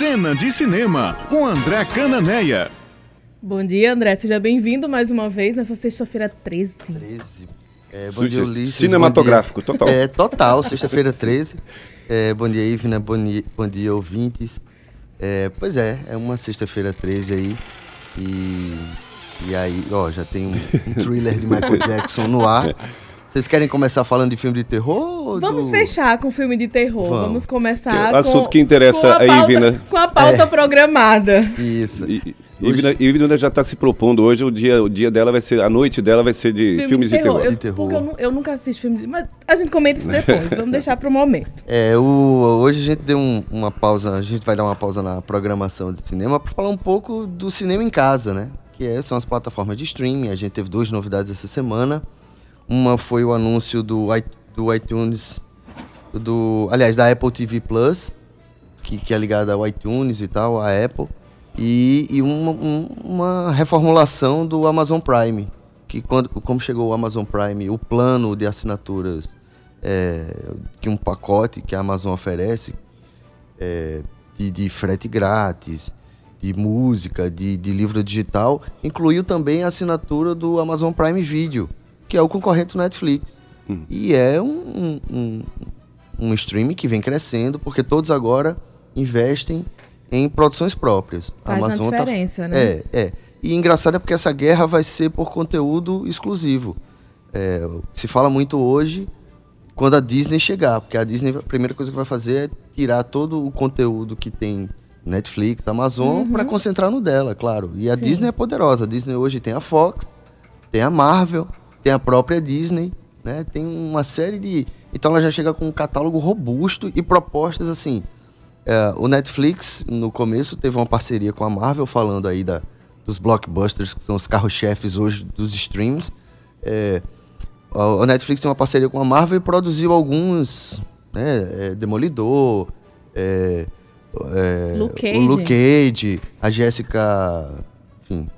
Cena de Cinema, com André Cananeia. Bom dia, André. Seja bem-vindo mais uma vez nessa sexta-feira 13. 13. É, bom dia, Ulisses. Cinematográfico, dia. total. É, total, sexta-feira 13. É, bom dia, Ivna. Bom dia, bom dia ouvintes. É, pois é, é uma sexta-feira 13 aí. E, e aí, ó, já tem um, um thriller de Michael Jackson no ar. Vocês querem começar falando de filme de terror? Vamos do... fechar com filme de terror. Vamos, Vamos começar que, com... assunto que interessa a, pauta, Ivina. Com a pauta é. programada. Isso. E, Ivina, Ivina já está se propondo hoje, o dia, o dia dela vai ser, a noite dela vai ser de filme filmes de terror. De terror. Eu, de terror. Porque eu, eu, nunca assisto filme de mas a gente comenta isso depois, vamos deixar para o momento. É, o, hoje a gente deu um, uma pausa, a gente vai dar uma pausa na programação de cinema para falar um pouco do cinema em casa, né? Que é, são as plataformas de streaming. A gente teve duas novidades essa semana. Uma foi o anúncio do, do iTunes, do, aliás, da Apple TV Plus, que, que é ligada ao iTunes e tal, a Apple, e, e uma, um, uma reformulação do Amazon Prime, que quando, como chegou o Amazon Prime, o plano de assinaturas, é, que um pacote que a Amazon oferece, é, de, de frete grátis, de música, de, de livro digital, incluiu também a assinatura do Amazon Prime Video, que é o concorrente do Netflix. Hum. E é um, um, um streaming que vem crescendo, porque todos agora investem em produções próprias. Faz a Amazon uma tá diferença, tá... né? É, é. E engraçado é porque essa guerra vai ser por conteúdo exclusivo. É, se fala muito hoje quando a Disney chegar, porque a Disney a primeira coisa que vai fazer é tirar todo o conteúdo que tem Netflix, Amazon, uhum. para concentrar no dela, claro. E a Sim. Disney é poderosa. A Disney hoje tem a Fox, tem a Marvel, tem a própria Disney, né? Tem uma série de. Então ela já chega com um catálogo robusto e propostas assim. É, o Netflix, no começo, teve uma parceria com a Marvel, falando aí da, dos blockbusters, que são os carros-chefes hoje dos streams. É, o Netflix tem uma parceria com a Marvel e produziu alguns. Né, é, Demolidor, é, é, Luke Cage. o Luke Cage, a Jéssica. Enfim,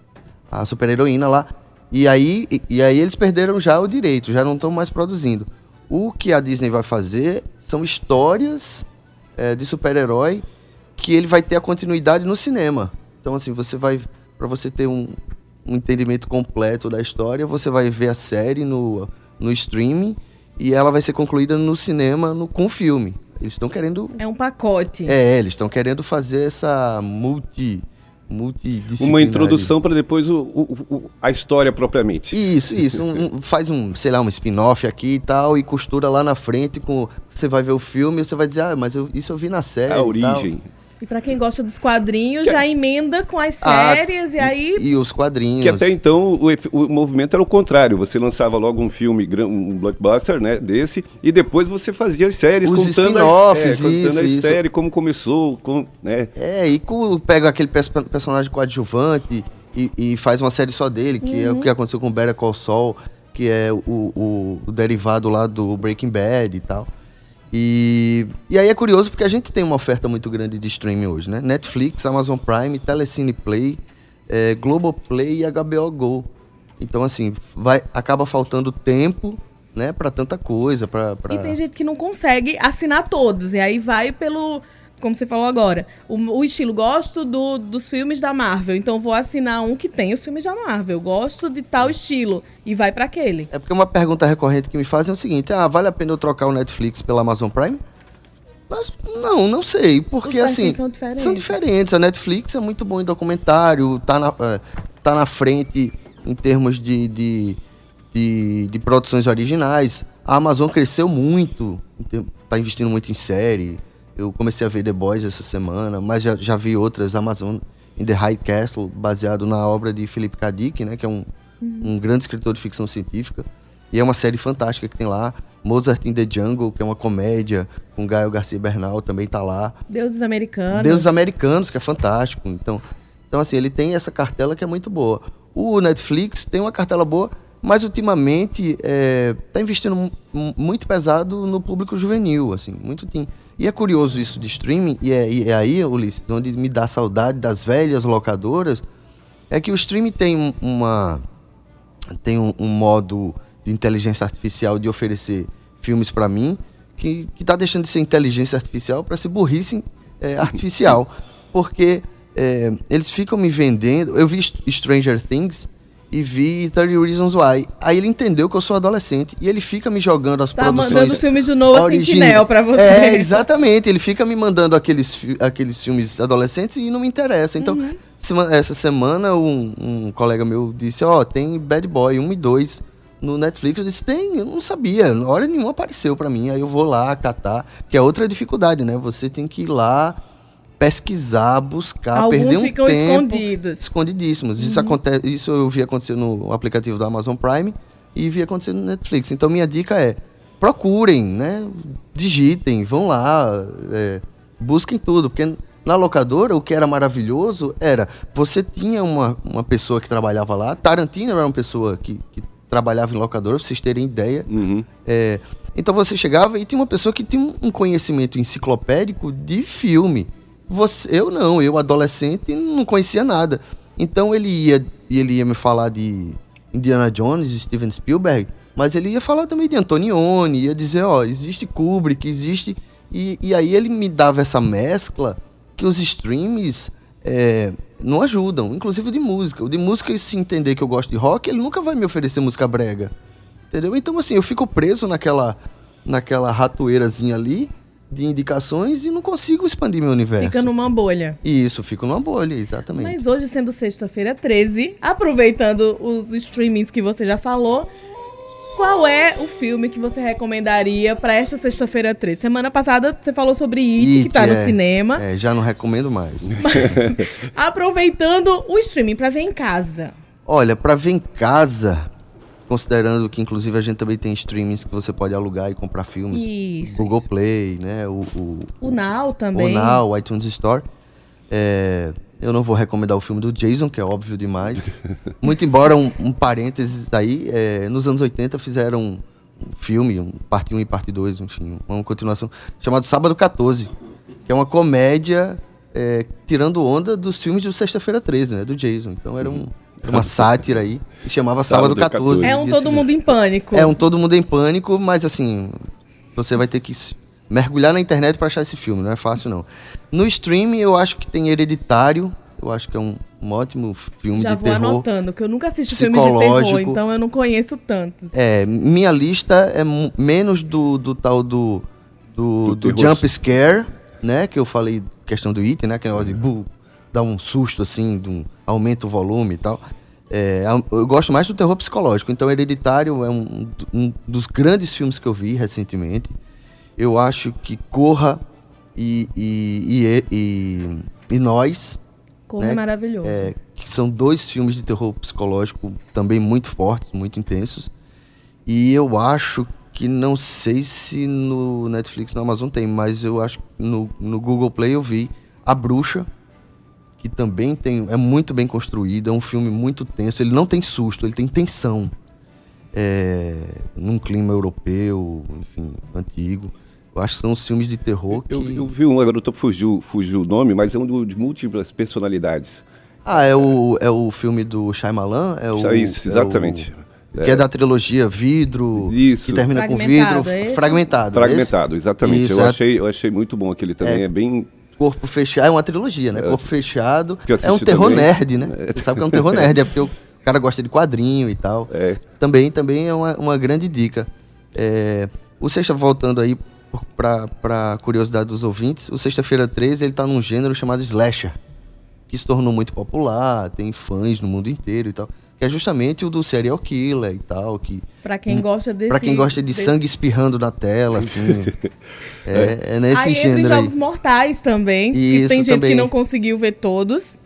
a super-heroína lá. E aí, e, aí eles perderam já o direito, já não estão mais produzindo. O que a Disney vai fazer são histórias é, de super-herói que ele vai ter a continuidade no cinema. Então, assim, você vai. para você ter um, um entendimento completo da história, você vai ver a série no, no streaming e ela vai ser concluída no cinema no, com o filme. Eles estão querendo. É um pacote. É, eles estão querendo fazer essa multi uma introdução para depois o, o, o, a história propriamente. Isso, isso. Um, faz um, sei lá, um spin-off aqui e tal, e costura lá na frente com. Você vai ver o filme e você vai dizer, ah, mas eu, isso eu vi na série. A origem. E para quem gosta dos quadrinhos, que... já emenda com as ah, séries ah, e aí. E, e, os quadrinhos. Que até então o, o, movimento era o contrário. Você lançava logo um filme, um blockbuster, né? Desse, e depois você fazia as séries os contando, a, é, contando a série, como começou. Com, né? É, e com, pega aquele personagem coadjuvante e, e faz uma série só dele, que uhum. é o uhum. que aconteceu com Better Call Saul, que é o, o, o derivado lá do Breaking Bad e tal. E, e aí é curioso porque a gente tem uma oferta muito grande de streaming hoje, né? Netflix, Amazon Prime, Telecine Play, é, Globoplay e HBO Go. Então, assim, vai, acaba faltando tempo né, para tanta coisa. Pra, pra... E tem gente que não consegue assinar todos. E aí vai pelo como você falou agora, o, o estilo, gosto do, dos filmes da Marvel, então vou assinar um que tem os filmes da Marvel. Gosto de tal estilo e vai para aquele. É porque uma pergunta recorrente que me fazem é o seguinte: ah, vale a pena eu trocar o Netflix pela Amazon Prime? Não, não sei, porque assim. São diferentes. são diferentes. A Netflix é muito bom em documentário, tá na, é, tá na frente em termos de, de, de, de produções originais. A Amazon cresceu muito, tá investindo muito em série. Eu comecei a ver The Boys essa semana, mas já, já vi outras, Amazon in the High Castle, baseado na obra de Philip K. Dick, né, que é um, uhum. um grande escritor de ficção científica. E é uma série fantástica que tem lá. Mozart in the Jungle, que é uma comédia com Gael Garcia Bernal, também tá lá. Deuses Americanos. Deuses Americanos, que é fantástico. Então, então assim, ele tem essa cartela que é muito boa. O Netflix tem uma cartela boa, mas ultimamente está é, investindo muito pesado no público juvenil, assim, muito tem. E é curioso isso de streaming, e é, e é aí, Ulisses, onde me dá saudade das velhas locadoras, é que o streaming tem uma tem um, um modo de inteligência artificial de oferecer filmes para mim que está deixando de ser inteligência artificial para ser burrice é, artificial. porque é, eles ficam me vendendo. Eu vi Stranger Things e vi 30 Reasons Why. Aí ele entendeu que eu sou adolescente e ele fica me jogando as Tá produções. mandando os filmes do Noah origi- Centineo pra você. É, exatamente. Ele fica me mandando aqueles, aqueles filmes adolescentes e não me interessa. Então, Uhum. sema- essa semana um, um colega meu disse, ó, tem Bad Boy 1 e 2 no Netflix. Eu disse, tem, eu não sabia. Hora nenhuma apareceu pra mim. Aí eu vou lá catar, que é outra dificuldade, né? Você tem que ir lá pesquisar, buscar, perder Alguns um ficam tempo escondidos. escondidíssimos. Isso acontece, isso eu vi acontecer no aplicativo do Amazon Prime e vi acontecer no Netflix. Então minha dica é procurem, né? Digitem, vão lá, é, busquem tudo, porque na locadora o que era maravilhoso era você tinha uma, uma pessoa que trabalhava lá. Tarantino era uma pessoa que, que trabalhava em locadora, pra vocês terem ideia. Uhum. É, então você chegava e tinha uma pessoa que tinha um conhecimento enciclopédico de filme. Você, eu não, eu adolescente não conhecia nada. Então ele ia, ele ia me falar de Indiana Jones, Steven Spielberg, mas ele ia falar também de Antonioni, ia dizer, ó, existe Kubrick, existe... E, e aí ele me dava essa mescla que os streams é, não ajudam, inclusive de música. O de música, se entender que eu gosto de rock, ele nunca vai me oferecer música brega. Entendeu? Então, assim, eu fico preso naquela, naquela ratoeirazinha ali de indicações e não consigo expandir meu universo. Fica numa bolha. E isso, fico numa bolha, exatamente. Mas hoje, sendo sexta-feira 13, aproveitando os streamings que você já falou, qual é o filme que você recomendaria pra esta sexta-feira 13? Semana passada você falou sobre It, que It, tá no é, cinema. É, já não recomendo mais. Aproveitando o streaming pra ver em casa. Olha, pra ver em casa, considerando que inclusive a gente também tem streamings que você pode alugar e comprar filmes. Isso, Google isso. Play, né? O, o, O Now o também. Now, o iTunes Store. É, eu não vou recomendar o filme do Jason, que é óbvio demais. Muito embora, um, um parênteses aí, é, nos anos 80 fizeram um filme, um parte 1 e parte 2, enfim, uma continuação, chamado Sábado 14, que é uma comédia é, tirando onda dos filmes do Sexta-feira 13, né? Do Jason. Então era um- uma sátira aí, que chamava Sábado, Sábado 14. É um Todo seguinte. Mundo em Pânico. É um Todo Mundo em Pânico, mas assim, você vai ter que mergulhar na internet pra achar esse filme, não é fácil não. No streaming eu acho que tem Hereditário, eu acho que é um, um ótimo filme Já de vou terror. anotando, que eu nunca assisti filmes de terror, então eu não conheço tantos. É, minha lista é menos do, do tal do do, Do do jump scare, né, que eu falei questão do item, né, que é hora de bu, dá um susto assim, de um, aumenta o volume e tal. É, eu gosto mais do terror psicológico. Então, Hereditário é um, um dos grandes filmes que eu vi recentemente. Eu acho que Corra e, e, e, e, e Nós, Como né, é maravilhoso. é, que são dois filmes de terror psicológico também muito fortes, muito intensos. E eu acho que não sei se no Netflix, no Amazon tem, mas eu acho que no, no Google Play eu vi A Bruxa, que também tem, é muito bem construído, é um filme muito tenso. Ele não tem susto, ele tem tensão. É, num clima europeu, enfim, antigo. Eu acho que são os filmes de terror que... Eu, eu vi um, agora eu fugiu, fugiu o nome, mas é um de múltiplas personalidades. Ah, é o, é o filme do Shyamalan? É o, Isso, é o- exatamente. que é da trilogia Vidro, Isso. que termina com vidro, é fragmentado. Fragmentado, exatamente. Isso, eu, é. achei, eu achei muito bom aquele também. É. É, bem. Corpo fechado, é uma trilogia, né? Corpo fechado. É um terror também. nerd, né? Você sabe que é um terror nerd, é porque o cara gosta de quadrinho e tal. É, Também, também é uma, uma grande dica. É, o Sexta, voltando aí para curiosidade dos ouvintes, o Sexta-feira 13 ele tá num gênero chamado slasher, que se tornou muito popular, tem fãs no mundo inteiro e tal. Que é justamente o do serial killer e tal, que Pra quem gosta desse... Pra quem gosta de desse- sangue espirrando na tela, assim. é, é nesse Aí entra em gênero aí. Jogos Mortais também, que Isso, tem gente também. que não conseguiu ver todos.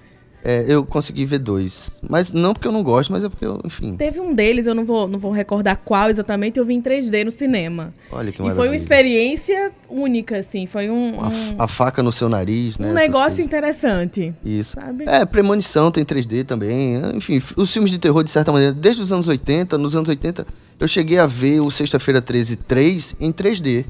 É, eu consegui ver dois. Mas não porque eu não gosto, mas é porque eu, enfim. Teve um deles, eu não vou, não vou recordar qual exatamente, eu vi em 3D no cinema. Olha que E foi maravilha. uma experiência única, assim, foi um, A, um, f- a faca no seu nariz, né? um negócio interessante. Isso. sabe? É, Premonição tem 3D também. Enfim, os filmes de terror, de certa maneira, desde os anos 80, nos anos 80, eu cheguei a ver o Sexta-feira 13 3 em 3D.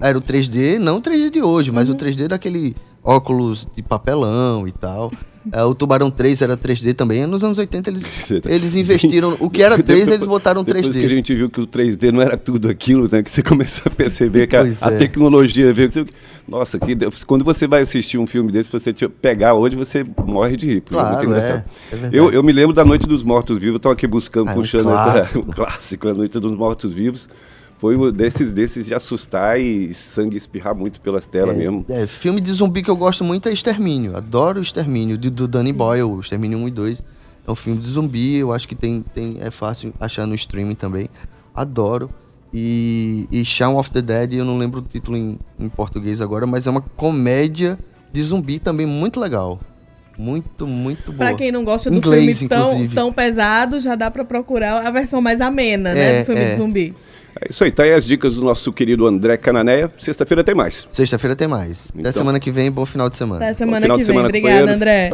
Era o 3D, não o 3D de hoje, mas o 3D daquele óculos de papelão e tal. É, o Tubarão 3 era 3D também. Nos anos 80 eles, eles investiram. O que era 3, eles botaram Depois 3D. que a gente viu que o 3D não era tudo aquilo, né? Que você começou a perceber que a, a é. tecnologia veio. Nossa, que, quando você vai assistir um filme desse, você te- pegar hoje, você morre de rir. porque Claro, é. É eu, eu me lembro da Noite dos Mortos Vivos, eu estava aqui buscando, Ah, é um puxando clássico. essa, um clássico, a Noite dos Mortos Vivos. Foi um desses, desses de assustar e sangue espirrar muito pelas telas mesmo. É, filme de zumbi que eu gosto muito é Extermínio. Adoro o Extermínio, de- do Danny Boyle, o Extermínio 1 e 2. É um filme de zumbi, eu acho que tem, tem, é fácil achar no streaming também. Adoro. E, e Shaun of the Dead, eu não lembro o título em, em português agora, mas é uma comédia de zumbi também muito legal. Muito, muito boa. Pra quem não gosta do Inglês, filme tão, inclusive. tão pesado, já dá pra procurar a versão mais amena, né? É, Do filme é. de zumbi. É isso aí, tá aí as dicas do nosso querido André Cananéia. Sexta-feira tem mais. Sexta-feira tem mais. Até Então. semana que vem, bom final de semana. Até semana final que de vem. semana, Obrigada, companheiros. André.